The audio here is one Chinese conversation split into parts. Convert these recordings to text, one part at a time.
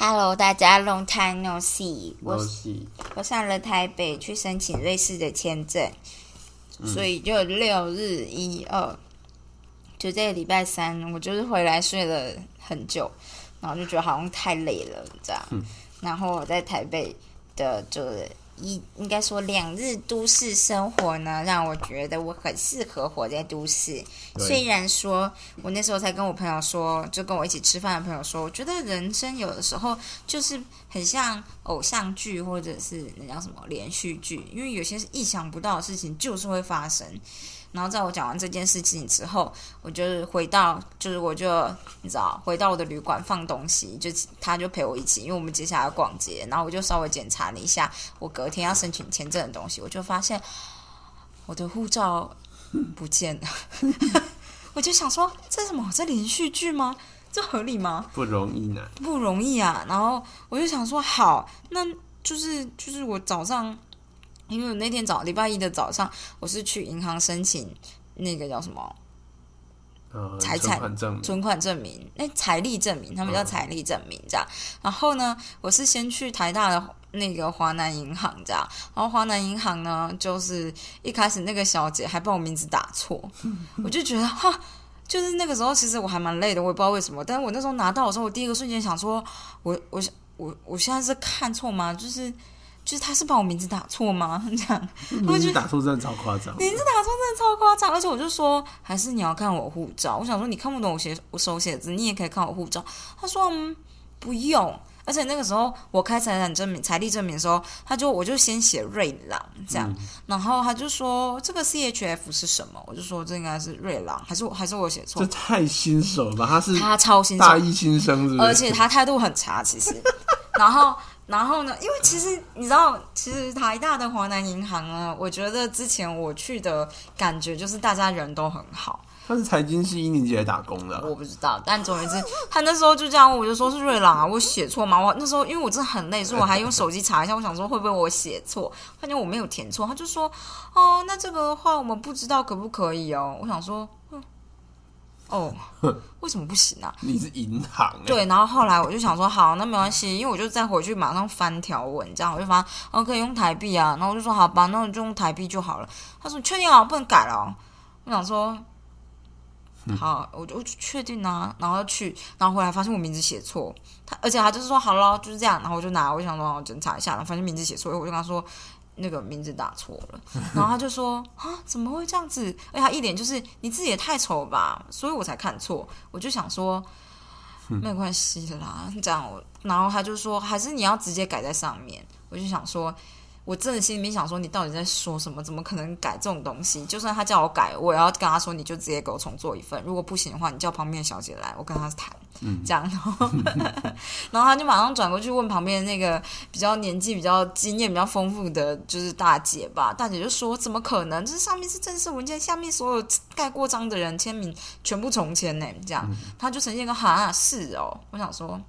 Hello，大家 Long time no see，我我上了台北去申请瑞士的签证，所以就六日一二，就这个礼拜三，我就是回来睡了很久，然后就觉得好像太累了这样，然后我在台北的就是一应该说两日都市生活呢，让我觉得我很适合活在都市。虽然说我那时候才跟我朋友说，就跟我一起吃饭的朋友说，我觉得人生有的时候就是很像偶像剧或者是那叫什么连续剧，因为有些是意想不到的事情就是会发生。然后在我讲完这件事情之后，我就是回到，就是我就你知道，回到我的旅馆放东西，就他就陪我一起，因为我们接下来要逛街，然后我就稍微检查了一下我隔天要申请签证的东西，我就发现我的护照不见了，我就想说这是什么？这连续剧吗？这合理吗？不容易呢。不容易啊。然后我就想说，好，那就是就是我早上，因为我那天早礼拜一的早上，我是去银行申请那个叫什么呃，财产存款证明那财力证明，他们叫财力证明这样。然后呢，我是先去台大的那个华南银行这样，然后华南银行呢，就是一开始那个小姐还把我名字打错，我就觉得哈。就是那个时候，其实我还蛮累的，我也不知道为什么。但是我那时候拿到的时候，我第一个瞬间想说，我我我我现在是看错吗？就是就是他是把我名字打错吗？这样，名字打错真的超夸张。名字打错真的超夸张，而且我就说，还是你要看我护照。我想说，你看不懂我写我手写字，你也可以看我护照。他说，嗯，不用。而且那个时候我开财产证明、财力证明的时候，他就我就先写瑞朗这样，然后他就说这个 CHF 是什么？我就说这应该是瑞朗，还是我还是我写错这？太新手了吧？他是他超新手大一新生，是不是？而且他态度很差，其实。然后，然后呢？因为其实你知道，其实台大的华南银行呢，我觉得之前我去的感觉就是大家人都很好。他是财经系一年级来打工的啊，我不知道，但总而言之，他那时候就这样，我就说是瑞朗啊，我写错吗？我那时候因为我真的很累，所以我还用手机查一下，我想说会不会我写错，发现我没有填错，他就说哦，那这个的话我们不知道可不可以哦。我想说，嗯，哦，为什么不行啊？你是银行欸，对，然后后来我就想说，好，那没关系，因为我就再回去马上翻条文，这样我就发现，哦，可以用台币啊，然后我就说，好吧，那我就用台币就好了。他说，你确定啊，不能改了哦、我想说，好，我就我就确定啊，然后去，然后回来发现我名字写错，他而且他就是说好了，就是这样，然后我就拿，我就想说我检查一下，然后发现名字写错，我就跟他说。那个名字打错了，然后他就说啊，怎么会这样子？哎呀一脸就是你自己也太丑吧，所以我才看错。我就想说，没关系啦，这样，然后他就说，还是你要直接改在上面。我就想说，我真的心里面想说，你到底在说什么？怎么可能改这种东西？就算他叫我改，我也要跟他说，你就直接给我重做一份。如果不行的话，你叫旁边的小姐来，我跟她谈，嗯这样。然后，然后他就马上转过去问旁边那个比较年纪比较经验比较丰富的就是大姐吧，大姐就说，怎么可能？这上面是正式文件，下面所有盖过章的人签名全部重签呢？这样，他就呈现一个哈是哦，我想说。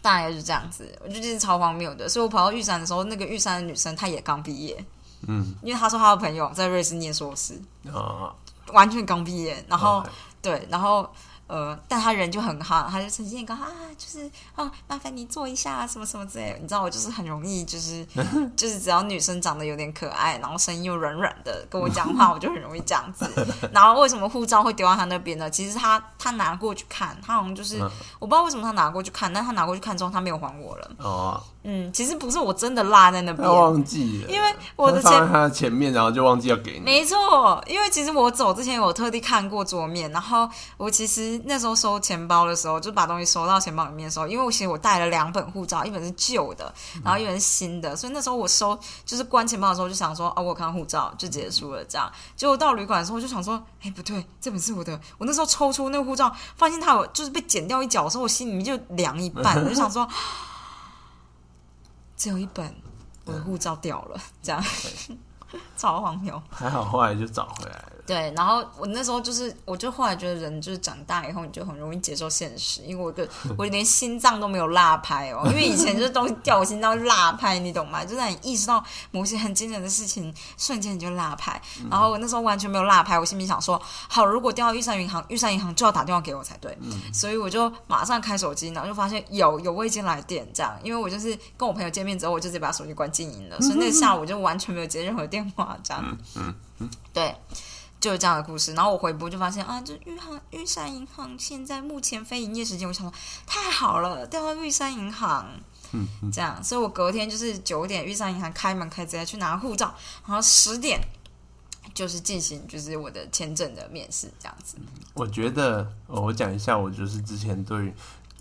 大概就是这样子，我就觉得超荒谬的。所以我跑到玉山的时候，那个玉山的女生她也刚毕业，嗯。因为她说她的朋友在瑞士念硕士，啊，完全刚毕业，然后、对，然后呃，但他人就很好，他就呈现一个啊，就是啊，麻烦你坐一下什么什么之类的。你知道我就是很容易，就是 就是只要女生长得有点可爱，然后声音又软软的，跟我讲话，我就很容易这样子。然后为什么护照会丢到他那边呢？其实他他拿过去看，他好像就是、嗯我不知道为什么他拿过去看，但他拿过去看之后他没有还我了。哦，嗯，其实不是我真的落在那边他，忘记了，因为我的钱他前面，然后就忘记要给你。没错，因为其实我走之前我特地看过桌面，然后我其实那时候收钱包的时候，就把东西收到钱包里面的时候，因为我其实我带了两本护照，一本是旧的，然后一本是新的，所以那时候我收就是关钱包的时候就想说，哦，我看到护照就结束了这样。结果到旅馆的时候我就想说，哎，不对，这本是我的。我那时候抽出那个护照，发现它有就是被剪掉一角的时候，我心里面就凉一半，我就想说，只有一本，我的护照掉了，这样 超荒谬。还好后来就找回来了。对，然后我那时候就是，我就后来觉得人就是长大以后，你就很容易接受现实，因为我个 我连心脏都没有落拍哦，因为以前就是东西掉我心脏落拍，你懂吗？就在你意识到某些很惊人的事情，瞬间你就落拍。然后我那时候完全没有落拍，我心里想说，好，如果掉到玉山银行，玉山银行就要打电话给我才对，所以我就马上开手机，然后就发现有有未接来电这样，因为我就是跟我朋友见面之后，我就直接把手机关静音了，所以那下午就完全没有接任何电话这样。嗯嗯，对。就是这样的故事，然后我回播就发现啊，这玉行玉山银行现在目前非营业时间，我想说太好了，调到玉山银行，嗯嗯，这样，所以我隔天就是九点玉山银行开门，可以直接去拿护照，然后十点就是进行就是我的签证的面试，这样子。我觉得，哦我讲一下，我就是之前对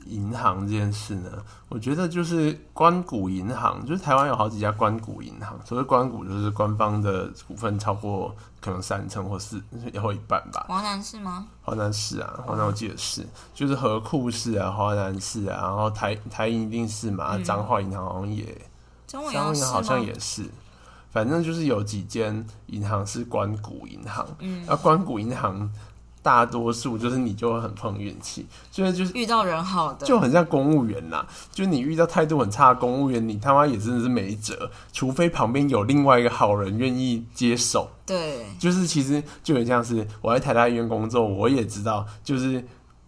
银行这件事呢，我觉得就是关谷银行，就是台湾有好几家关谷银行，所谓关谷就是官方的股份超过可能三成或四或一半吧。华南是吗？华南市啊，华南我记得是，就是河库市啊，华南市啊，然后台台银一定是嘛，彰化银行好像也，彰化银行好像？也是，反正就是有几间银行是关谷银行，嗯，那关谷银行大多数就是你就会很碰运气，所以就是遇到人好的，就很像公务员啦，就是你遇到态度很差的公务员，你他妈也真的是没辙，除非旁边有另外一个好人愿意接手。对，就是其实就很像是我在台大医院工作，我也知道，就是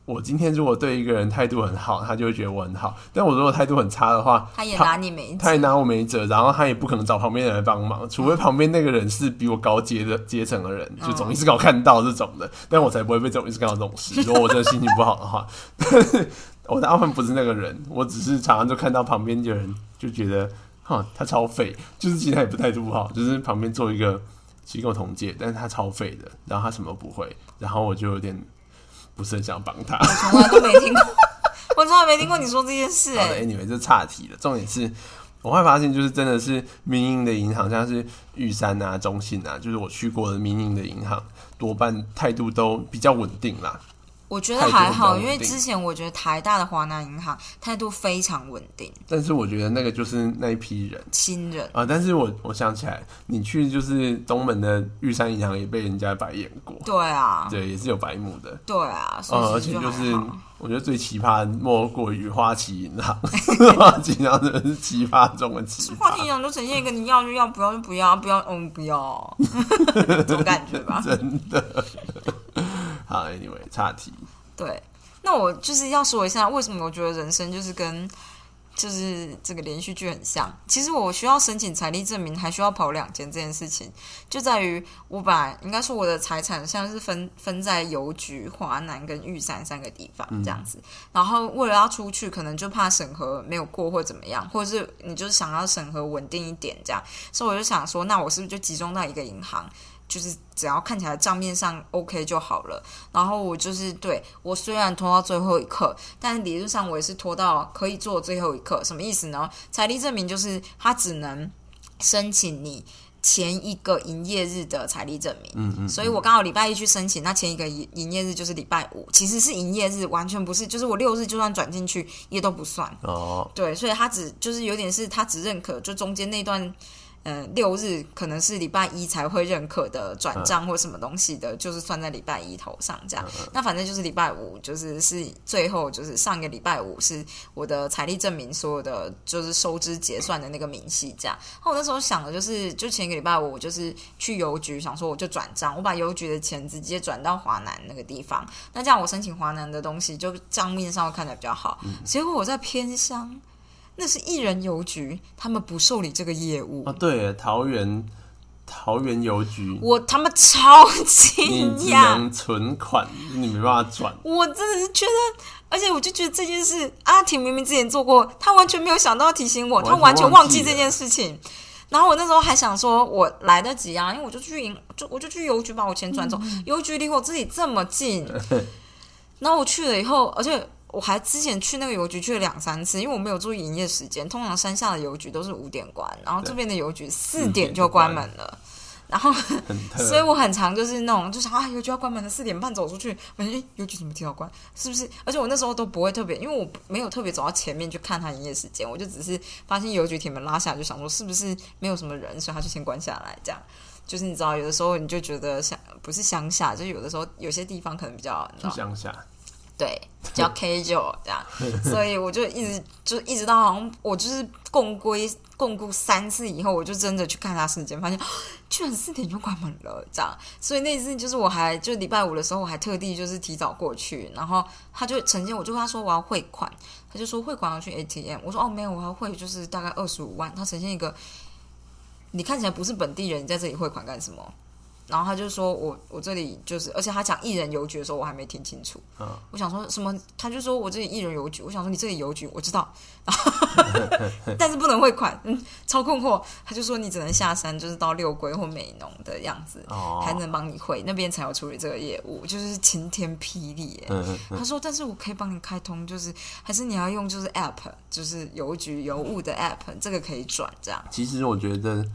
我今天如果对一个人态度很好，他就会觉得我很好；但我如果态度很差的话，他也拿你没辙。他也拿我没辙，然后他也不可能找旁边的人来帮忙，除非旁边那个人是比我高阶的阶层的人，就总医师刚好看到这种的，但我才不会被总医师看到这种事。如果我真的心情不好的话，但 是我大部分不是那个人，我只是常常就看到旁边的人就觉得，哈，他超废，就是其实他也不态度不好，就是旁边做一个机构同届，但是他超废的，然后他什么不会，然后我就有点不是很想帮他。我从来都没听过，我从来没听过你说这件事、哎，，anyway，这岔题了。重点是，我会发现就是真的是民营的银行，像是玉山啊、中信啊，就是我去过的民营的银行，多半态度都比较稳定啦。我觉得还好，因为之前我觉得台大的华南银行态度非常稳定，但是我觉得那个就是那一批人亲人。啊。但是我我想起来，你去就是东门的玉山银行也被人家白眼过，对啊，对，也是有白目的。对啊，所呃，而且就是我觉得最奇葩莫过于花旗银行，花旗银行真的是奇葩中的奇葩。话题讲就呈现一个你要就要，不要就不要，不要嗯不要，这种感觉吧。真的。好，anyway，岔题。对，那我就是要说一下，为什么我觉得人生就是跟就是这个连续剧很像。其实我需要申请财力证明，还需要跑两间这件事情，就在于我把应该说我的财产像是分分在邮局、华南跟玉山三个地方这样子。然后为了要出去，可能就怕审核没有过或怎么样，或者是你就是想要审核稳定一点这样，所以我就想说，那我是不是就集中到一个银行？就是只要看起来账面上 OK 就好了。然后我就是对我虽然拖到最后一刻，但理论上我也是拖到可以做最后一刻。什么意思呢？财力证明就是他只能申请你前一个营业日的财力证明。嗯嗯，所以我刚好礼拜一去申请，那前一个营营业日就是礼拜五，其实是营业日，完全不是，就是我六日就算转进去也都不算。哦，对，所以他只就是有点是他只认可就中间那段。呃，六日可能是礼拜一才会认可的转账或什么东西的，就是算在礼拜一头上这样。那反正就是礼拜五，就是是最后就是上一个礼拜五是我的财力证明所有的就是收支结算的那个明细这样。然后我那时候想的就是，就前一个礼拜五我就是去邮局想说我就转账，我把邮局的钱直接转到华南那个地方，那这样我申请华南的东西就账面上会看起来比较好。结果我在偏乡。那是艺人邮局，他们不受理这个业务，哦，对，桃园桃园邮局，我他妈超你惊只讶，能存款，你没办法转。我真的是觉得，而且我就觉得这件事，阿婷明明之前做过，她完全没有想到要提醒我，完全她完全忘记了忘记这件事情。然后我那时候还想说，我来得及啊，因为我就去银，就我就去邮局把我钱转走，邮局离我自己这么近。然后我去了以后，而且我还之前去那个邮局去了两三次，因为我没有注意营业时间。通常山下的邮局都是五点关，然后这边的邮局四点就关门了。然后，所以我很常就是那种，就是啊，邮局要关门了，四点半走出去，我说哎，邮局怎么提早关？是不是？而且我那时候都不会特别，因为我没有特别走到前面去看他营业时间，我就只是发现邮局铁门拉下来，就想说是不是没有什么人，所以他就先关下来这样。就是你知道，有的时候你就觉得乡不是乡下，就有的时候有些地方可能比较，乡下，对，比较 casual 这样，所以我就一直就一直到好像我就是共归共估三次以后，我就真的去看他时间，发现 居然四点就关门了，这样。所以那次就是我还就礼拜五的时候，我还特地就是提早过去，然后他就呈现，我就跟他说我要汇款，他就说汇款要去 ATM，我说哦没有，我要汇就是大概二十五万，他呈现一个你看起来不是本地人，你在这里汇款干什么？然后他就说我我这里就是，而且他讲一人邮局的时候，我还没听清楚。嗯我想说什么？他就说我这里一人邮局，我想说你这里邮局我知道，但是不能汇款，嗯，超困惑。他就说你只能下山，就是到六龟或美浓的样子，哦，才能帮你汇，那边才有处理这个业务，就是晴天霹雳耶。嗯嗯他说：“但是我可以帮你开通，就是还是你要用就是 app，就是邮局邮务的 app，这个可以转这样。其实我觉得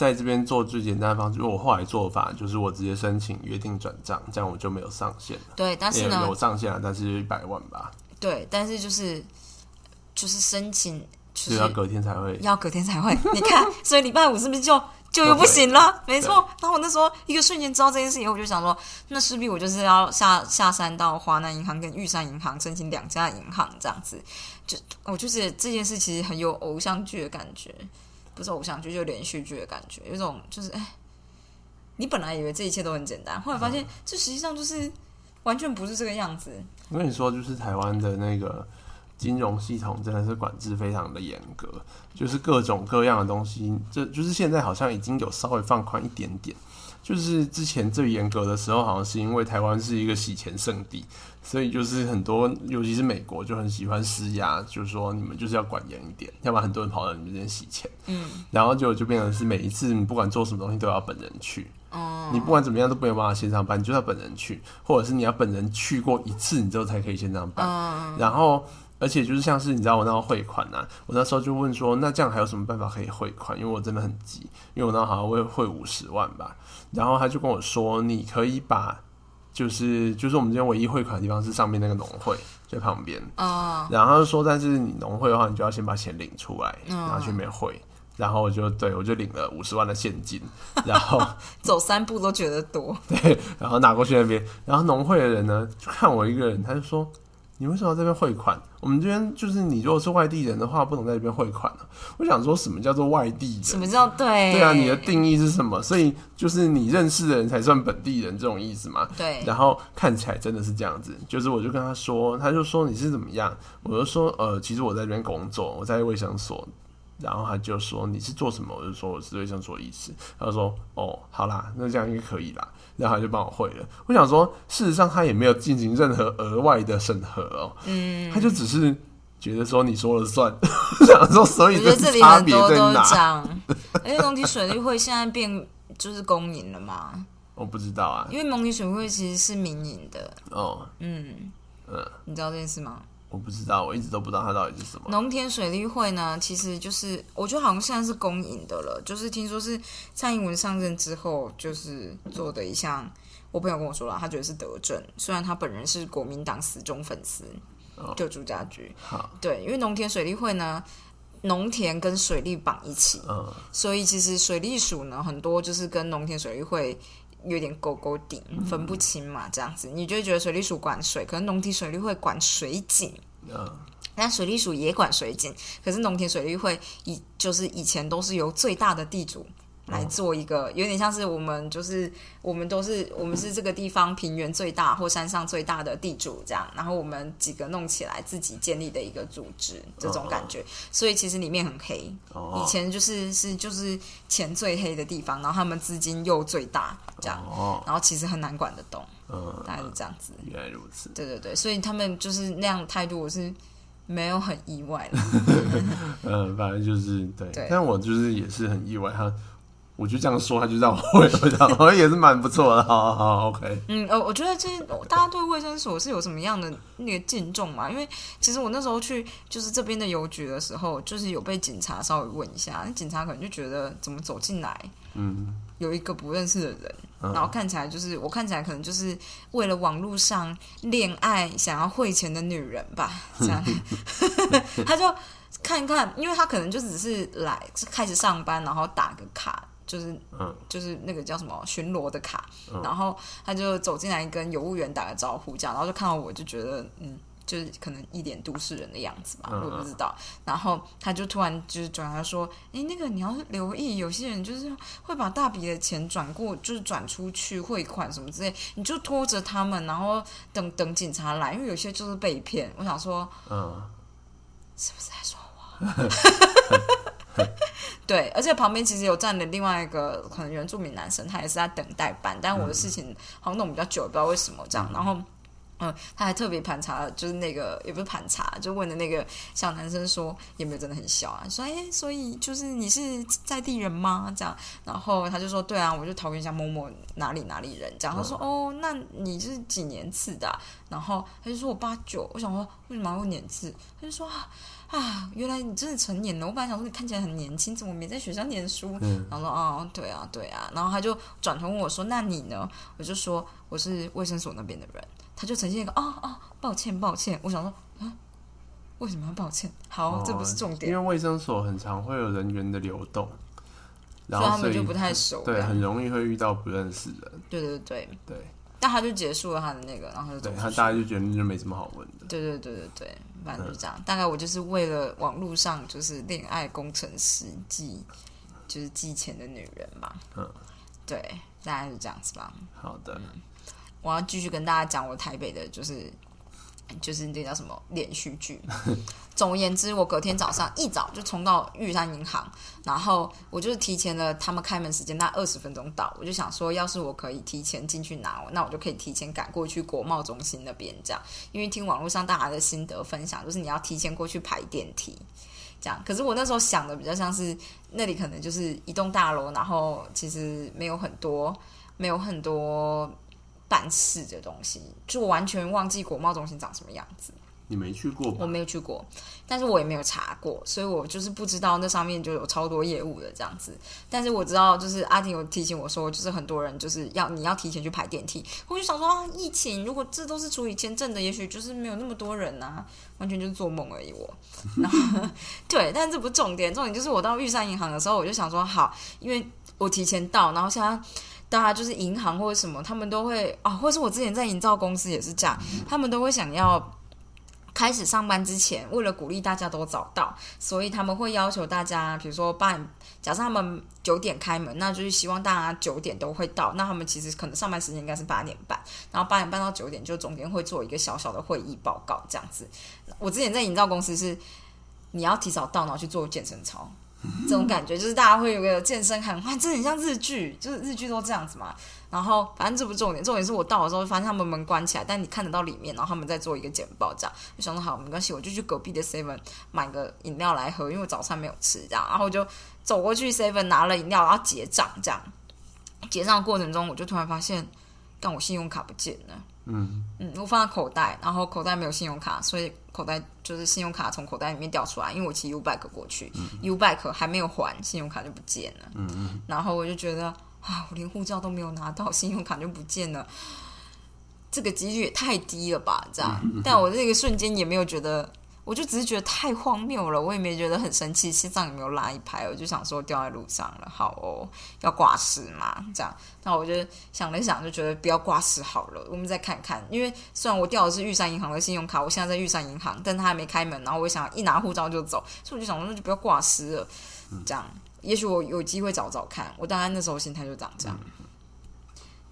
在这边做最简单的方式，因为我后来做法就是我直接申请约定转账，这样我就没有上限了。对，但是也呢有，上限了，但是一百万吧，对，但是就是就是申请就就是要隔天才会。要隔天才会。你看，所以礼拜五是不是就就又不行了？没错。然后我那时候一个瞬间知道这件事以后，我就想说，那势必我就是要下下山到华南银行跟玉山银行申请两家银行这样子。就我就是这件事其实很有偶像剧的感觉，不是偶像剧，就连续剧的感觉，有种就是哎，你本来以为这一切都很简单，后来发现这实际上就是完全不是这个样子。我跟你说，就是台湾的那个金融系统真的是管制非常的严格，就是各种各样的东西，这就是现在好像已经有稍微放宽一点点。就是之前最严格的时候，好像是因为台湾是一个洗钱圣地，所以就是很多，尤其是美国就很喜欢施压，就是说你们就是要管严一点，要不然很多人跑到你们这边洗钱。嗯，然后就就变成是每一次你不管做什么东西都要本人去，哦、你不管怎么样都没有办法线上办，你就要本人去，或者是你要本人去过一次，你之后才可以线上办。嗯，然后，而且就是像是你知道我那时候汇款啊，我那时候就问说，那这样还有什么办法可以汇款？因为我真的很急，因为我那好像会汇五十万吧。然后他就跟我说，你可以把就是就是我们今天唯一汇款的地方是上面那个农会在旁边，哦，然后他就说，但是你农会的话，你就要先把钱领出来，嗯然后去那边汇。然后我就对我就领了五十万的现金，然后 走三步都觉得多。对，然后拿过去那边，然后农会的人呢，就看我一个人，他就说：“你为什么要这边汇款？我们这边就是你如果是外地人的话，不能在这边汇款了。”我想说什么叫做外地人？什么叫对？对啊，你的定义是什么？所以就是你认识的人才算本地人这种意思嘛？对，然后看起来真的是这样子，就是我就跟他说，他就说你是怎么样？我就说呃，其实我在这边工作，我在卫生所。然后他就说你是做什么？我就说我是卫生所医师。他就说哦，好啦，那这样应该可以啦。然后他就帮我汇了。我想说，事实上他也没有进行任何额外的审核哦，嗯，他就只是觉得说你说了算。我 想说，所以我觉得这里很多都是别在哪？这样。而且龙体水利会现在变就是公营了嘛，我不知道啊。因为龙体水利会其实是民营的。哦，嗯，嗯，你知道这件事吗？我不知道，我一直都不知道它到底是什么。农田水利会呢，其实就是我觉得好像现在是公营的了，就是听说是蔡英文上任之后就是做的一项。我朋友跟我说了，他觉得是德政，虽然他本人是国民党死忠粉丝，哦就朱家驹。好，对，因为农田水利会呢，农田跟水利绑一起，嗯，所以其实水利署呢，很多就是跟农田水利会有点勾勾顶，分不清嘛，这样子，你就会觉得水利署管水，可能农田水利会管水井。嗯，但水利署也管水井，可是农田水利会以就是以前都是由最大的地主来做一个，有点像是我们就是我们都是我们是这个地方平原最大或山上最大的地主这样，然后我们几个弄起来自己建立的一个组织这种感觉，所以其实里面很黑。哦，以前就是是就是钱最黑的地方，然后他们资金又最大这样，哦，然后其实很难管得动，嗯，大概是这样子。原来如此。对对对，所以他们就是那样的态度，我是没有很意外了。嗯，反正就是对，对但我就是也是很意外，他我就这样说，他就让我会，我想我也是蛮不错的，好好好，OK，嗯，呃，我觉得这大家对卫生所是有什么样的那个敬重嘛？因为其实我那时候去就是这边的邮局的时候，就是有被警察稍微问一下，那警察可能就觉得怎么走进来嗯，有一个不认识的人，嗯然后看起来就是我看起来可能就是为了网络上恋爱想要汇钱的女人吧，这样，他就看一看，因为他可能就只是来开始上班，然后打个卡。就是嗯就是那个叫什么巡逻的卡，嗯然后他就走进来跟邮务员打个招呼，这样，然后就看到我就觉得嗯。就是可能一点都市人的样子吧，嗯我也不知道。然后他就突然就是转来说：“哎，那个你要留意，有些人就是会把大笔的钱转过，就是转出去汇款什么之类，你就拖着他们，然后等等警察来，因为有些就是被骗。”我想说，嗯，是不是在说我？对，而且旁边其实有站的另外一个可能原住民男生，他也是在等待班，但我的事情好像弄比较久，不知道为什么这样。然后，嗯，他还特别盘查，就是那个也不是盘查，就问的那个小男生说有没有真的很小啊？说哎、所以就是你是在地人吗？这样，然后他就说对啊，我就桃园乡某某哪里哪里人这样。他说哦，那你是几年次的啊、然后他就说我八九，我想说为什么要问年次？他就说啊。啊，原来你真的成年了！我本来想说你看起来很年轻，怎么没在学校念书？嗯然后说哦，对啊，对啊。然后他就转头问我说：“那你呢？”我就说我是卫生所那边的人。他就呈现一个哦哦，抱歉抱歉。我想说啊，为什么要抱歉？好，这不是重点，因为卫生所很常会有人员的流动，然所以他后所以们就不太熟。对，很容易会遇到不认识人，对对对。对但他就结束了他的那个，然后他就走对，他大家就觉得就没什么好问的，对对对对对，反正就这样。大概我就是为了网络上就是恋爱工程师寄，就是寄钱的女人嘛。嗯，对，大概是这样子吧。好的，我要继续跟大家讲我台北的，就是就是那叫什么连续剧。总而言之，我隔天早上一早就冲到玉山银行，然后我就是提前了他们开门时间大概二十分钟到，我就想说，要是我可以提前进去拿，那我就可以提前赶过去国贸中心那边这样。因为听网络上大家的心得分享，就是你要提前过去排电梯。这样，可是我那时候想的比较像是那里可能就是一栋大楼，然后其实没有很多，没有很多办事的东西，就我完全忘记国贸中心长什么样子。你没去过我？没有去过，但是我也没有查过，所以我就是不知道那上面就有超多业务的这样子。但是我知道，就是阿婷有提醒我说，就是很多人就是要你要提前去排电梯。我就想说啊，疫情如果这都是处理签证的，也许就是没有那么多人啊，完全就是做梦而已。我，然后对，但这不是重点，重点就是我到玉山银行的时候，我就想说好，因为我提前到，然后现在。大家就是银行或者什么，他们都会啊，或是我之前在营造公司也是这样，他们都会想要开始上班之前，为了鼓励大家都早到，所以他们会要求大家，比如说八点，假设他们九点开门，那就是希望大家九点都会到。那他们其实可能上班时间应该是八点半，然后八点半到九点就中间会做一个小小的会议报告这样子。我之前在营造公司是，你要提早到，然后去做健身操。这种感觉就是大家会有个健身喊话，这很像日剧，就是日剧都这样子嘛。然后反正这不重点，重点是我到的时候发现他们门关起来，但你看得到里面，然后他们在做一个简报，这样就想说好没关系，我就去隔壁的 Seven 买个饮料来喝，因为我早餐没有吃，这样，然后我就走过去 Seven 拿了饮料，然后结账，这样结账过程中，我就突然发现，但我信用卡不见了。嗯，嗯，我放在口袋，然后口袋没有信用卡，所以口袋就是信用卡从口袋里面掉出来，因为我骑 U bike 过去、u bike 还没有还，信用卡就不见了。嗯嗯，然后我就觉得啊，我连护照都没有拿到，信用卡就不见了，这个几率也太低了吧？这样，但我这个瞬间也没有觉得，我就只是觉得太荒谬了，我也没觉得很生气，心脏也没有拉一拍，我就想说掉在路上了，好哦，要挂失嘛？这样，那我就想了想，就觉得不要挂失好了，我们再看看，因为虽然我掉的是玉山银行的信用卡，我现在在玉山银行，但他还没开门，然后我想一拿护照就走，所以我就想说那就不要挂失了，这样。也许我有机会找找看，我大概那时候心态就长这样。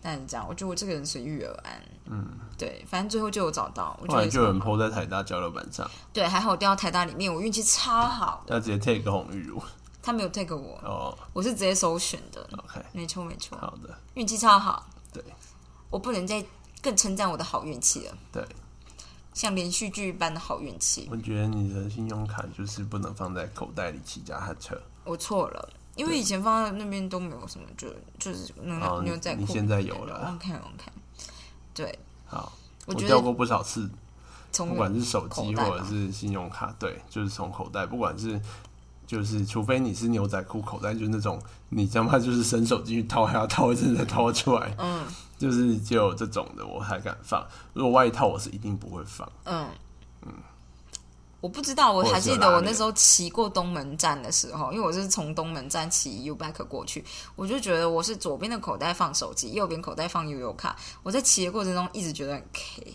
但是这样，我觉得我这个人随遇而安。嗯，对，反正最后就有找到，我觉后来就有人得超好 PO 在台大交流板上，对，还好我掉到台大里面，我运气超好的。要直接 take 红玉如。他没有 take 我，哦。我是直接首选的，，OK，没错没错，好的，运气超好。对。我不能再更称赞我的好运气了，对，像连续剧般的好运气。我觉得你的信用卡就是不能放在口袋里骑脚踏车。我错了，因为以前放在那边都没有什么，就就是那牛仔裤。现在有了。OK OK，对，好，我掉过不少次，从不管是手机或者是信用卡，对，就是从口袋，不管是就是，除非你是牛仔裤口袋，就是那种你他妈就是伸手进去掏，还要掏一阵再掏出来，嗯。就是只有这种的我才敢放。如果外套，我是一定不会放。嗯我不知道，我还记得我那时候骑过东门站的时候，因为我是从东门站骑 U bike 过去，我就觉得我是左边的口袋放手机，右边口袋放悠悠卡。我在骑的过程中一直觉得很 K，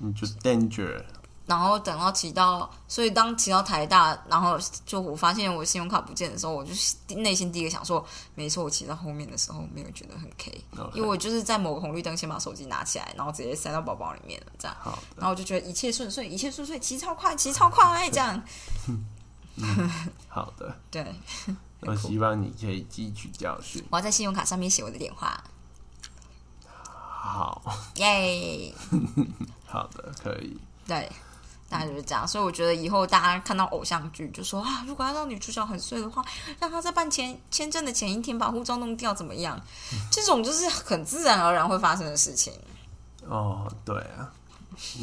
嗯就是 danger，然后等到骑到，所以当骑到台大，然后就我发现我信用卡不见的时候，我就内心第一个想说，没错，我骑到后面的时候没有觉得很 K，OK 因为我就是在某个红绿灯先把手机拿起来，然后直接塞到包包里面了，这样。好，然后我就觉得一切顺遂，一切顺遂，骑超快，骑超快，这样。好的，对，我希望你可以汲取教训。我要在信用卡上面写我的电话，好，耶！好的，可以。对，大概就是这样。所以我觉得以后大家看到偶像剧，就说啊，如果要让女主角很碎的话，让她在办签签证的前一天把护照弄掉，怎么样？这种就是很自然而然会发生的事情。哦，对啊，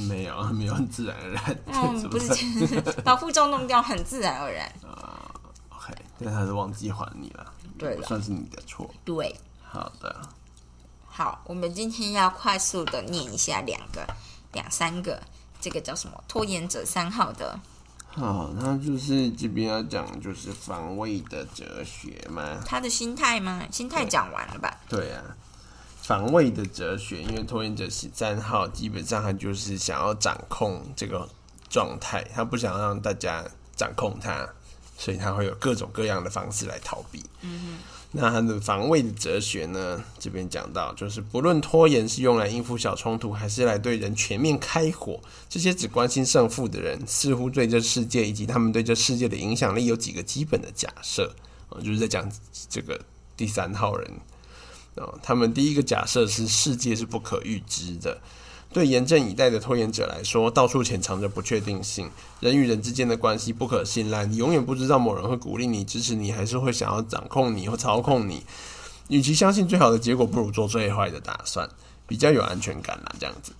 没有，没有很自然而然，嗯，是 不是是 把护照弄掉，很自然而然。啊，OK，但他是忘记还你了，对了算是你的错。对，好的，好，我们今天要快速的念一下两个、两三个，这个叫什么？拖延者三号的。好，那就是这边要讲就是防卫的哲学嘛。他的心态吗？心态讲完了吧？对啊，防卫的哲学，因为拖延者十三号基本上他就是想要掌控这个状态，他不想让大家掌控他，所以他会有各种各样的方式来逃避。嗯那他的防卫的哲学呢？这边讲到，就是不论拖延是用来应付小冲突，还是来对人全面开火，这些只关心胜负的人，似乎对这世界以及他们对这世界的影响力有几个基本的假设。呃就是在讲这个第三号人啊，他们第一个假设是世界是不可预知的。对严阵以待的拖延者来说，到处潜藏着不确定性，人与人之间的关系不可信赖，你永远不知道某人会鼓励你、支持你，还是会想要掌控你或操控你。与其相信最好的结果，不如做最坏的打算，比较有安全感啦。这样子，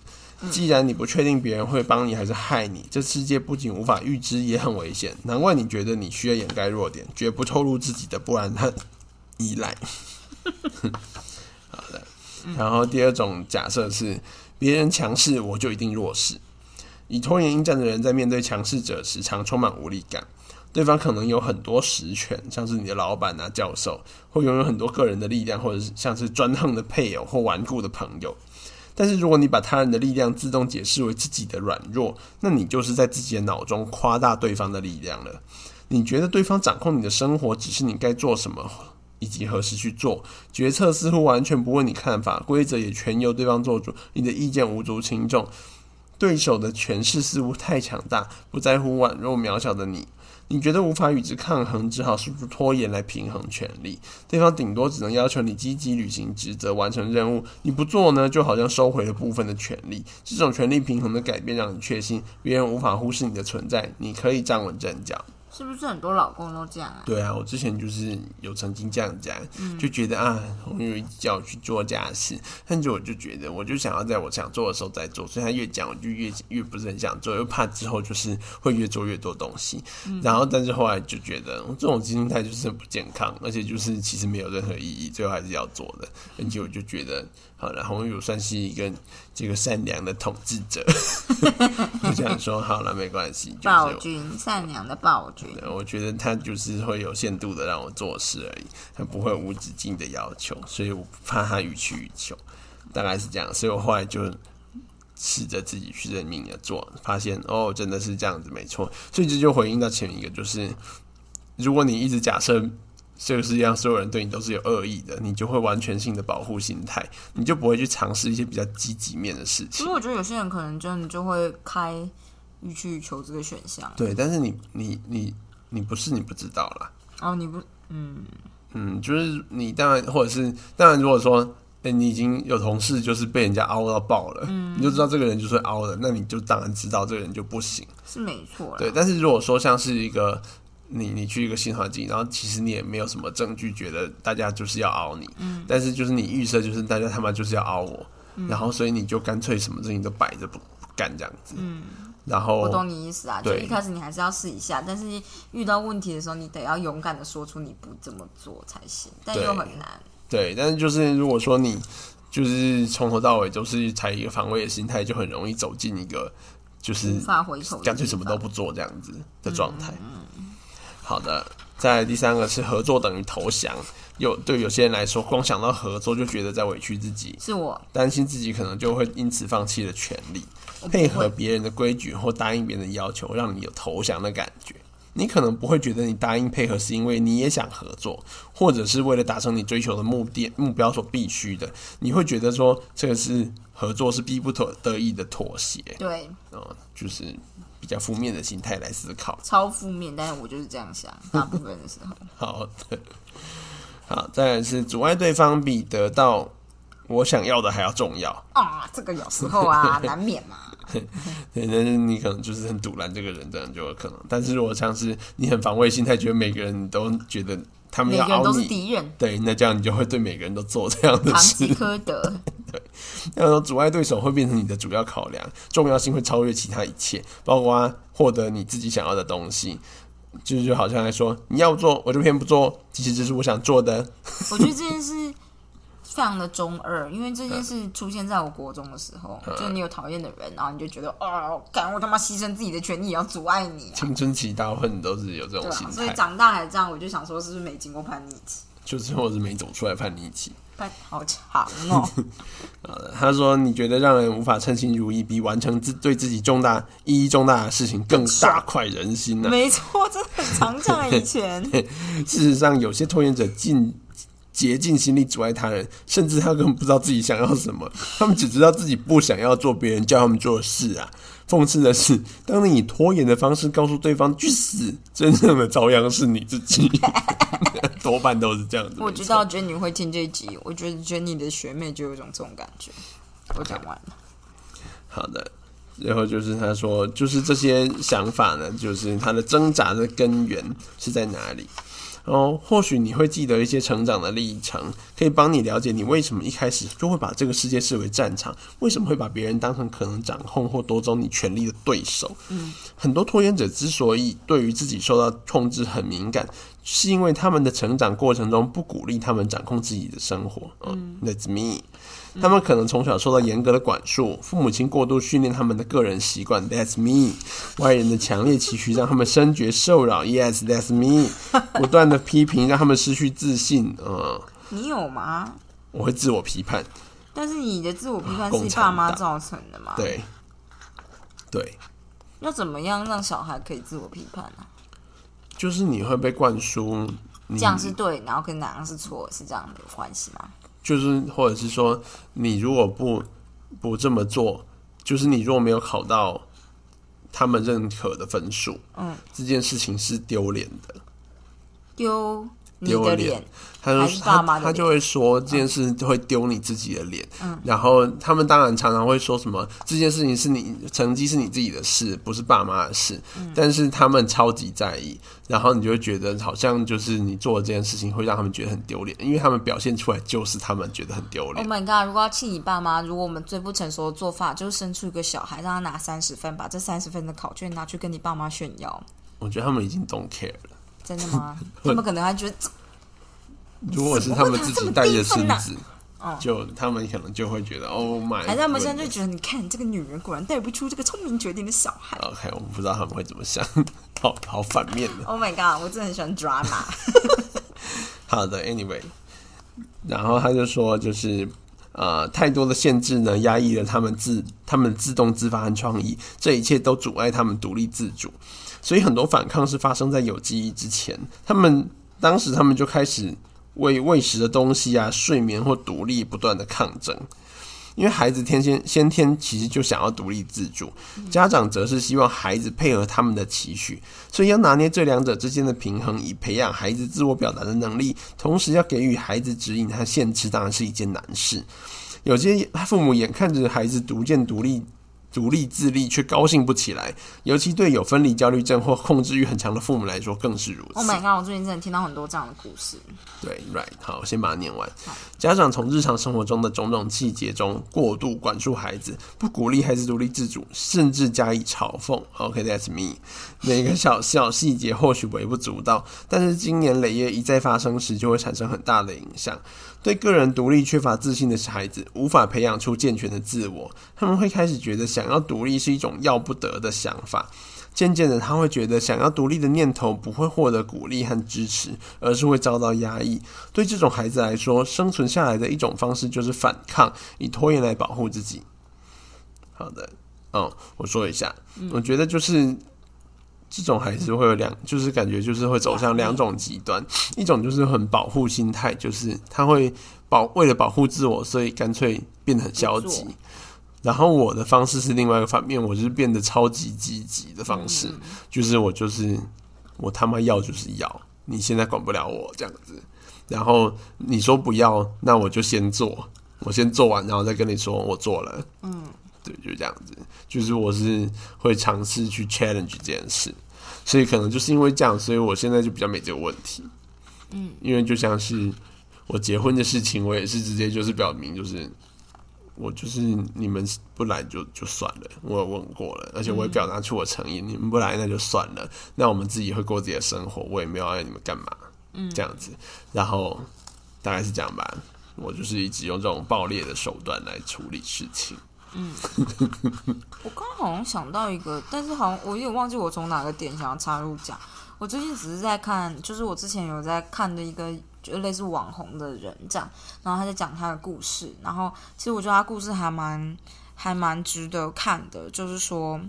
既然你不确定别人会帮你还是害你，这世界不仅无法预知，也很危险。难怪你觉得你需要掩盖弱点，绝不透露自己的不安和依赖。好的，然后第二种假设是，别人强势，我就一定弱势。以拖延应战的人在面对强势者时，常充满无力感。对方可能有很多实权，像是你的老板啊、教授，或拥有很多个人的力量，或者是像是专横的配偶或顽固的朋友。但是如果你把他人的力量自动解释为自己的软弱，那你就是在自己的脑中夸大对方的力量了。你觉得对方掌控你的生活，只是你该做什么以及何时去做，决策似乎完全不问你看法，规则也全由对方做主，你的意见无足轻重。对手的权势似乎太强大，不在乎宛若渺小的你。你觉得无法与之抗衡，只好试图拖延来平衡权力。对方顶多只能要求你积极履行职责，完成任务。你不做呢，就好像收回了部分的权利。这种权力平衡的改变，让你确信别人无法忽视你的存在，你可以站稳阵脚。是不是很多老公都这样啊？对啊，我之前就是有曾经这样讲，就觉得啊，红玉叫我去做家事，但是我就觉得，我就想要在我想做的时候再做，所以他越讲，我就越越不是很想做，又怕之后就是会越做越多东西。然后，但是后来就觉得这种心态就是很不健康，而且就是其实没有任何意义，最后还是要做的。而且我就觉得，好了，红玉算是一个这个善良的统治者，就这样说好了，没关系，就是暴君，善良的暴君。我觉得他就是会有限度的让我做事而已，他不会无止境的要求，所以我怕他予取予求，大概是这样，所以我后来就试着自己去认命的做，发现哦，真的是这样子，没错，所以这就回应到前一个，就是如果你一直假设这个世界上所有人对你都是有恶意的，你就会完全性的保护心态，你就不会去尝试一些比较积极面的事情其实。我觉得有些人可能真的就会开予取予求这个选项。对，但是你你你你不是你不知道啦。哦，你不，嗯，嗯，就是你当然，或者是当然，如果说，哎、你已经有同事就是被人家凹到爆了，你就知道这个人就是凹的，那你就当然知道这个人就不行。是没错啦。对，但是如果说像是一个你你去一个新环境，然后其实你也没有什么证据觉得大家就是要熬你，嗯，但是就是你预设就是大家他妈就是要熬我，然后所以你就干脆什么事情都摆着不不干这样子，嗯，然后我懂你意思啊，就一开始你还是要试一下，但是遇到问题的时候，你得要勇敢的说出你不这么做才行，但又很难。对，但是就是如果说你就是从头到尾都是采一个防卫的心态，就很容易走进一个就是无法回头干脆什么都不做这样子的状态。好的，再第三个是合作等于投降。有对有些人来说，光想到合作就觉得在委屈自己，是我担心自己可能就会因此放弃了权利，配合别人的规矩或答应别人的要求，让你有投降的感觉。你可能不会觉得你答应配合是因为你也想合作，或者是为了达成你追求的目的目标所必须的。你会觉得说这个是合作是逼不得已的妥协，对嗯、就是比较负面的心态来思考。超负面，但是我就是这样想，大部分的时候。好的，好，再来是阻碍对方比得到我想要的还要重要。啊，这个有时候啊，难免嘛。对，但是你可能就是很堵拦这个人，这样就有可能。但是如果像是你很防卫心态，觉得每个人都觉得他们每个人都是敌人，对，那这样你就会对每个人都做这样的堂事吉。诃德。那种阻碍对手会变成你的主要考量，重要性会超越其他一切，包括获得你自己想要的东西。就是就好像来说，你要做我就偏不做，其实这是我想做的。我觉得这件事非常的中二，因为这件事出现在我国中的时候，就是你有讨厌的人，然后你就觉得哦，干我他妈牺牲自己的权利也要阻碍你啊，青春期大部分都是有这种心态啊，所以，长大还这样，我就想说是不是没经过叛逆期？就是或是没走出来叛逆期。叛好长哦，呃，他说：“你觉得让人无法称心如意，比完成自对自己重大意义重大的事情更大快人心呢、没错，这很常这样。以前 事实上，有些拖延者尽竭尽心力阻碍他人，甚至他根本不知道自己想要什么，他们只知道自己不想要做别人叫他们做的事啊。讽刺的是，当你以拖延的方式告诉对方去死，真正的遭殃是你自己。多半都是这样子。我知道娟女会听这一集，我觉得娟妮的学妹就有一种这种感觉。我讲完了，好的，然后就是他说，就是这些想法呢，就是他的挣扎的根源是在哪里？然后或许你会记得一些成长的历程，可以帮你了解你为什么一开始就会把这个世界视为战场，为什么会把别人当成可能掌控或夺走你权力的对手。嗯，很多拖延者之所以对于自己受到控制很敏感，是因为他们的成长过程中不鼓励他们掌控自己的生活。嗯，That's me。他们可能从小受到严格的管束，父母亲过度训练他们的个人习惯，That's me。外人的强烈期许让他们深觉受扰，Yes，That's me。不断的批评让他们失去自信，嗯，你有吗？我会自我批判，但是你的自我批判是爸妈党造成的嘛？，对，对，要怎么样让小孩可以自我批判呢、就是你会被灌输，你这样是对，然后跟哪样是错，是这样的关系吗？就是或者是说，你如果不不这么做，就是你如果没有考到他们认可的分数，嗯，这件事情是丢脸的。丢你丢脸他就还是爸妈的脸他他就会说这件事会丢你自己的脸，嗯，然后他们当然常常会说什么这件事情是你成绩是你自己的事，不是爸妈的事，嗯但是他们超级在意，然后你就会觉得好像就是你做的这件事情会让他们觉得很丢脸，因为他们表现出来就是他们觉得很丢脸 Oh 脸。my god！如果要气你爸妈，如果我们最不成熟的做法就是生出一个小孩，让他拿三十分，把这三十分的考卷拿去跟你爸妈炫耀，我觉得他们已经 don't care 了。真的吗？他们可能还觉得 如果是他们自己带着孙子嗯，就他们可能就会觉得 Oh my，还是他们现在就觉得，你看这个女人果然带不出这个聪明绝顶的小孩。OK，我不知道他们会怎么想，好好反面的。Oh my god！我真的很喜欢 drama。好的，Anyway，然后他就说，就是呃，太多的限制呢，压抑了他们自他们自动自发和创意，这一切都阻碍他们独立自主。所以很多反抗是发生在有记忆之前，他们当时他们就开始为喂食的东西啊、睡眠或独立不断的抗争。因为孩子天先先天其实就想要独立自主，家长则是希望孩子配合他们的期许，所以要拿捏这两者之间的平衡，以培养孩子自我表达的能力，同时要给予孩子指引和限制，当然是一件难事。有些父母眼看着孩子逐渐独立。独立自立却高兴不起来，尤其对有分离焦虑症或控制欲很强的父母来说更是如此。Oh my god！我最近真的听到很多这样的故事。对，right，好，先把它念完。家长从日常生活中的种种细节中过度管束孩子，不鼓励孩子独立自主，甚至加以嘲讽。OK，that's、me。每个小 小细节或许微不足道，但是经年累月一再发生时，就会产生很大的影响。对个人独立缺乏自信的孩子，无法培养出健全的自我，他们会开始觉得想想要独立是一种要不得的想法。渐渐的，他会觉得想要独立的念头不会获得鼓励和支持，而是会遭到压抑。对这种孩子来说，生存下来的一种方式就是反抗，以拖延来保护自己。好的，嗯，我说一下，我觉得就是这种孩子会有两，就是感觉就是会走向两种极端，一种就是很保护心态，就是他会保为了保护自我，所以干脆变得很消极。然后我的方式是另外一个反面，我就是变得超级积极的方式，就是我就是我他妈要就是要，你现在管不了我这样子。然后你说不要，那我就先做，我先做完，然后再跟你说我做了。嗯，对，就这样子，就是我是会尝试去 challenge 这件事，所以可能就是因为这样，所以我现在就比较没这个问题。嗯，因为就像是我结婚的事情，我也是直接就是表明就是。我就是你们不来就就算了，我有问过了，而且我也表达出我诚意，你们不来那就算了，那我们自己会过自己的生活，我也没有要你们干嘛，嗯，这样子，然后大概是这样吧，我就是一直用这种暴烈的手段来处理事情。嗯，我刚刚好像想到一个，但是好像我有点忘记我从哪个点想要插入讲。我最近只是在看，就是我之前有在看的一个。就类似网红的人这样，然后他在讲他的故事，然后其实我觉得他故事还蛮还蛮值得看的，就是说，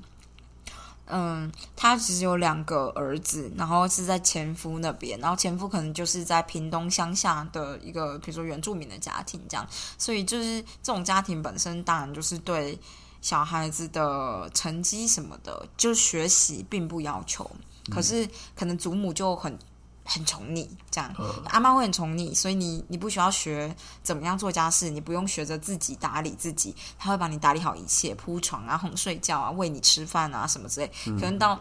嗯，他其实有两个儿子，然后是在前夫那边，然后前夫可能就是在屏东乡下的一个，比如说原住民的家庭这样，所以就是这种家庭本身当然就是对小孩子的成绩什么的，就学习并不要求，可是可能祖母就很。很宠你，这样阿妈会很宠你，所以你你不需要学怎么样做家事，你不用学着自己打理自己，他会帮你打理好一切，铺床啊、哄睡觉啊、喂你吃饭啊什么之类。可能到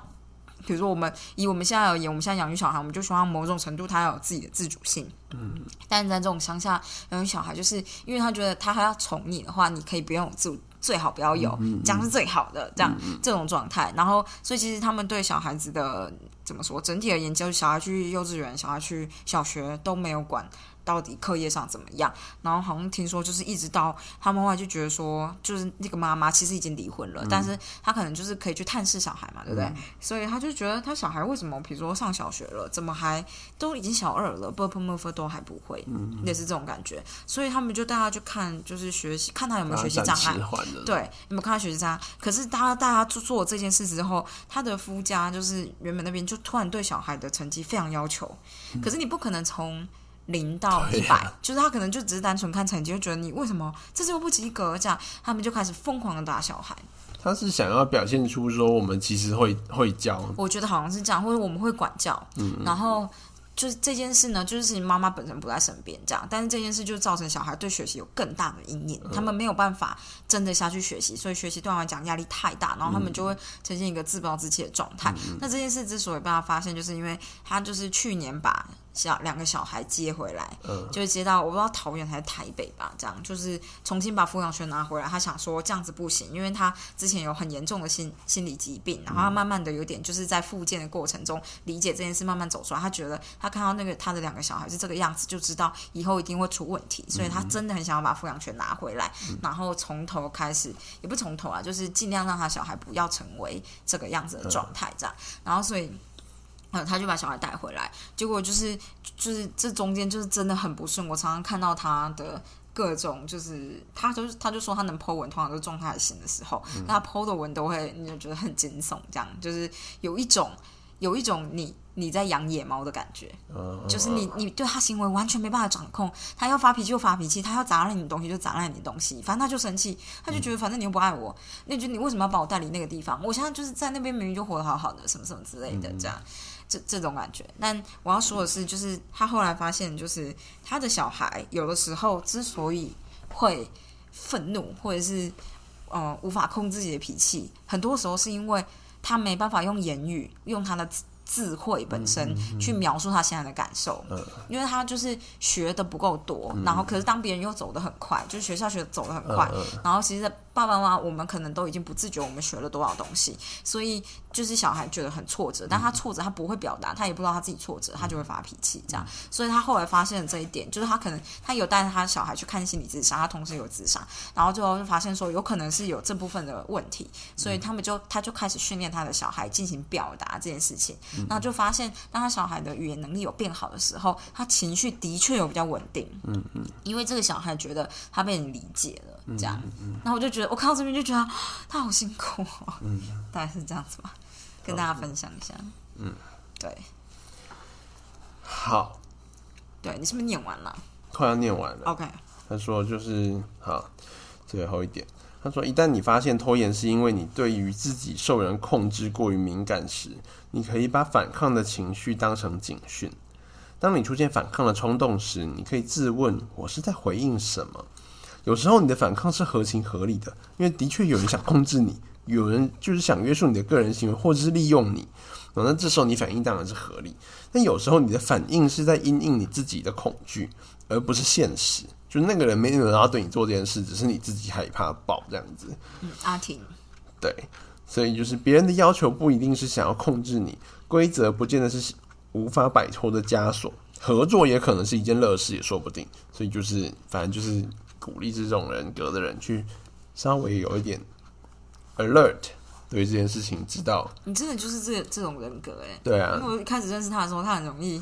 比如说我们以我们现在而言，我们现在养育小孩，我们就希望某种程度他要有自己的自主性。嗯，但是在这种乡下养育小孩，就是因为他觉得他还要宠你的话，你可以不用自最好不要有，这样是最好的，这样这种状态。然后，所以其实他们对小孩子的。怎么说？整体而言，就是小孩去幼稚园、小孩去小学都没有管。到底课业上怎么样？然后好像听说，就是一直到他们后来就觉得说，就是那个妈妈其实已经离婚了，但是他可能就是可以去探视小孩嘛，对不对？所以他就觉得他小孩为什么，比如说上小学了，怎么还都已经小二了 b p e m v e 都还不会，也是这种感觉。所以他们就带他去看，就是学习，看他有没有学习障碍。对，有没有看他学习障碍？可是他大家做做这件事之后，他的夫家就是原本那边就突然对小孩的成绩非常要求。可是你不可能从零到一百，就是他可能就只是单纯看成绩，就觉得你为什么这次又不及格，这样他们就开始疯狂的打小孩。他是想要表现出说我们其实会会教，我觉得好像是这样，或者我们会管教，嗯，然后。就是这件事呢，就是妈妈本身不在身边这样，但是这件事就造成小孩对学习有更大的阴影，他们没有办法真的下去学习，所以学习对他们来讲压力太大，然后他们就会呈现一个自暴自弃的状态。那这件事之所以被他发现，就是因为他就是去年把小两个小孩接回来，就是接到我不知道桃园还是台北吧，这样就是重新把抚养权拿回来。他想说这样子不行，因为他之前有很严重的心心理疾病，然后他慢慢的有点就是在复健的过程中理解这件事，慢慢走出来。他觉得他看到那个他的两个小孩是这个样子，就知道以后一定会出问题，所以他真的很想要把抚养权拿回来，然后从头开始，也不从头啊，就是尽量让他小孩不要成为这个样子的状态，这样。然后所以，嗯，他就把小孩带回来，结果就是就是这中间就是真的很不顺。我常常看到他的各种，就是他就是他就说他能剖文，通常都是状态型的时候，那他剖的文都会你就觉得很惊悚，这样就是有一种有一种你。你在养野猫的感觉，就是你你对他行为完全没办法掌控，他要发脾气就发脾气，他要砸烂你东西就砸烂你东西，反正他就生气，他就觉得反正你又不爱我，那就你为什么要把我带离那个地方？我现在就是在那边明明就活得好好的，什么什么之类的，这样这这种感觉。但我要说的是，就是他后来发现，就是他的小孩有的时候之所以会愤怒，或者是呃无法控制自己的脾气，很多时候是因为他没办法用言语用他的。智慧本身去描述他现在的感受，因为他就是学的不够多，然后可是当别人又走得很快，就是学校学走得很快，然后其实爸爸妈妈我们可能都已经不自觉我们学了多少东西，所以就是小孩觉得很挫折，但他挫折他不会表达，他也不知道他自己挫折，他就会发脾气这样。所以他后来发现了这一点，就是他可能他有带他小孩去看心理自杀，他同时有自杀，然后最后就发现说有可能是有这部分的问题，所以他们就他就开始训练他的小孩进行表达这件事情，然后就发现当他小孩的语言能力有变好的时候，他情绪的确有比较稳定。嗯嗯，因为这个小孩觉得他被人理解了，这样。然后我就觉得，我看到这边就觉得 他好辛苦哦。嗯，大概是这样子吧，跟大家分享一下。嗯，对，好，对你是不是念完了？快要念完了。OK，他说就是好，最后一点。他说，一旦你发现拖延是因为你对于自己受人控制过于敏感时，你可以把反抗的情绪当成警讯。当你出现反抗的冲动时，你可以自问：我是在回应什么？有时候你的反抗是合情合理的，因为的确有人想控制你，有人就是想约束你的个人行为，或者是利用你。哦那这时候你反应当然是合理，但有时候你的反应是在因应你自己的恐惧，而不是现实。就那个人没有人要对你做这件事，只是你自己害怕爆这样子。嗯，阿婷，对，所以就是别人的要求不一定是想要控制你，规则不见得是无法摆脱的枷锁，合作也可能是一件乐事，也说不定。所以就是反正就是鼓励这种人格的人去稍微有一点 alert 对这件事情，知道。你真的就是这这种人格哎。对啊。因为我一开始认识他的时候，他很容易，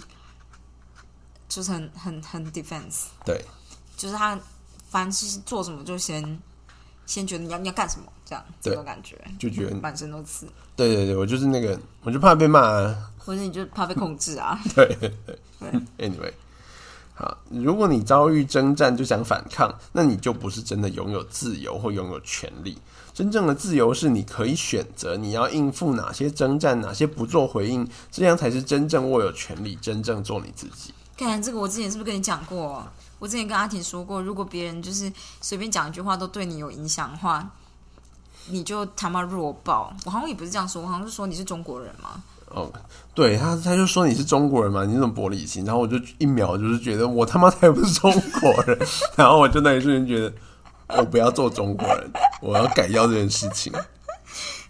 就是很很很 defense，对。就是他凡是做什么就先先觉得你要你要干什么这样这种感觉，就觉得满身都刺，对对对，我就是那个，我就怕被骂、啊。或者你就怕被控制啊。对 对。对，anyway，好，如果你遭遇征战就想反抗，那你就不是真的拥有自由或拥有权利。真正的自由是你可以选择你要应付哪些征战，哪些不做回应，这样才是真正握有权利，真正做你自己。看这个，我之前是不是跟你讲过？我之前跟阿婷说过，如果别人就是随便讲一句话都对你有影响的话，你就他妈弱爆。我好像也不是这样说，我好像是说你是中国人嘛。哦，对他，他就说你是中国人嘛，你怎么玻璃心？然后我就一秒就是觉得我他妈才不是中国人，然后我就那一瞬间觉得我不要做中国人，我要改掉这件事情。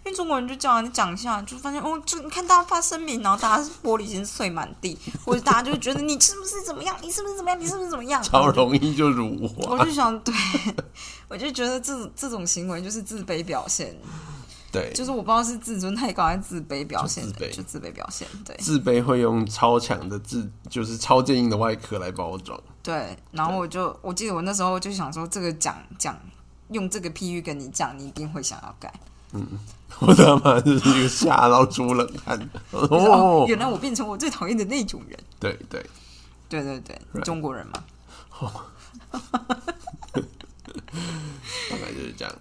因为中国人就叫你讲一下，就发现哦，就你看大家发声明，然后大家是玻璃心碎满地，或者大家就觉得你是不是怎么样，你是不是怎么样，你是不是怎么样，超容易就辱华。我就想，对，我就觉得这种这种行为就是自卑表现，对，就是我不知道是自尊太高还是自卑表现的，就自卑就自卑表现，对自卑会用超强的自，就是超坚硬的外壳来包装。对。然后我就我记得我那时候就想说，这个讲讲用这个譬喻跟你讲，你一定会想要改。嗯我他妈就是一个吓到出冷汗。就是哦哦，原来我变成我最讨厌的那种人。对对，对对对 Right 中国人嘛，大概就是这样。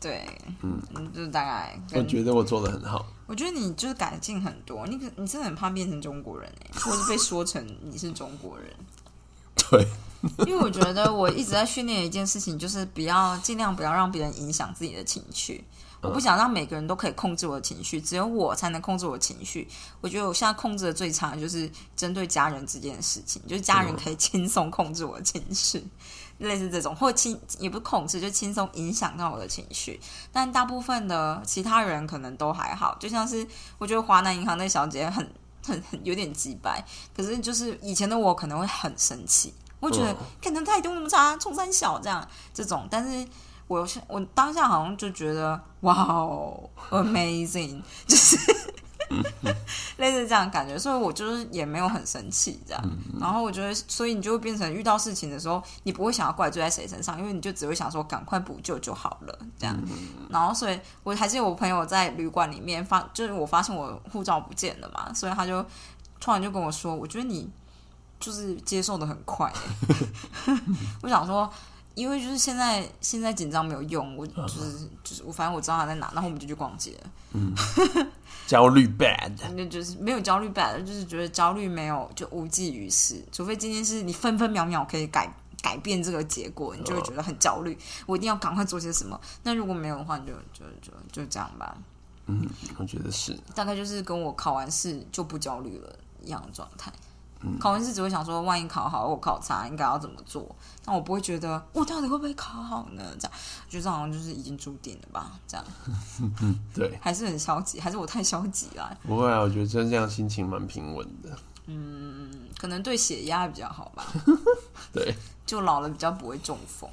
对，嗯，就是大概我觉得我做的很好。我觉得你就是改进很多，你可你真的很怕变成中国人哎、或是被说成你是中国人。对，因为我觉得我一直在训练一件事情，就是不要尽量不要让别人影响自己的情绪。我不想让每个人都可以控制我的情绪，只有我才能控制我的情绪。我觉得我现在控制的最差的就是针对家人这件事情，就是家人可以轻松控制我的情绪，类似这种，或轻也不是控制，就轻松影响到我的情绪。但大部分的其他人可能都还好，就像是我觉得华南银行那小姐很 很很有点鸡白，可是就是以前的我可能会很生气，我会觉得嗯可能态度那么差，冲三小这样这种，但是我现我当下好像就觉得哇哦，amazing，就是 类似这样的感觉，所以我就是也没有很生气这样。然后我觉得，所以你就会变成遇到事情的时候，你不会想要怪罪在谁身上，因为你就只会想说赶快补救就好了这样。然后，所以我还是有我朋友在旅馆里面发，就是我发现我护照不见了嘛，所以他就突然就跟我说，我觉得你就是接受的很快欸、我想说。因为就是现在现在紧张没有用，我就是就是我反正我知道他在哪，然后我们就去逛街嗯。焦虑 bad。那就是没有焦虑 bad，就是觉得焦虑没有就无济于事，除非今天是你分分秒秒可以改改变这个结果，你就会觉得很焦虑，我一定要赶快做些什么。那如果没有的话，你就就就就这样吧，嗯，我觉得是。大概就是跟我考完试就不焦虑了一样的状态。考完试只会想说，万一考好或考差，应该要怎么做？但我不会觉得我到底会不会考好呢？这样，我觉得这好像就是已经注定了吧？这样 对，还是很消极，还是我太消极了？不会啊，我觉得真这样心情蛮平稳的。嗯可能对血压比较好吧，对，就老了比较不会中风。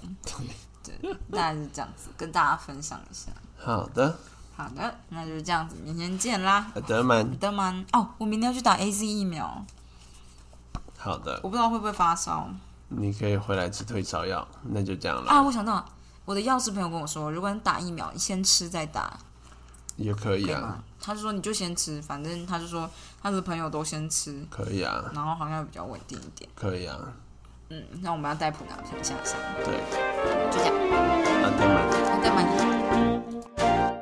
对，对大概是这样子，跟大家分享一下。好的，好的，那就是这样子，明天见啦。好的 man，德曼哦，我明天要去打 A Z 疫苗，好的，我不知道会不会发烧你可以回来吃退烧药，那就这样了，啊。我想到我的药师朋友跟我说，如果你打疫苗，你先吃再打，也可以啊以，？他就说你就先吃，反正他就说他的朋友都先吃，可以啊，然后好像比较稳定一点。可以啊，嗯，那我们要带普拿藤下山，对，就这样，好的 man。好的，拜。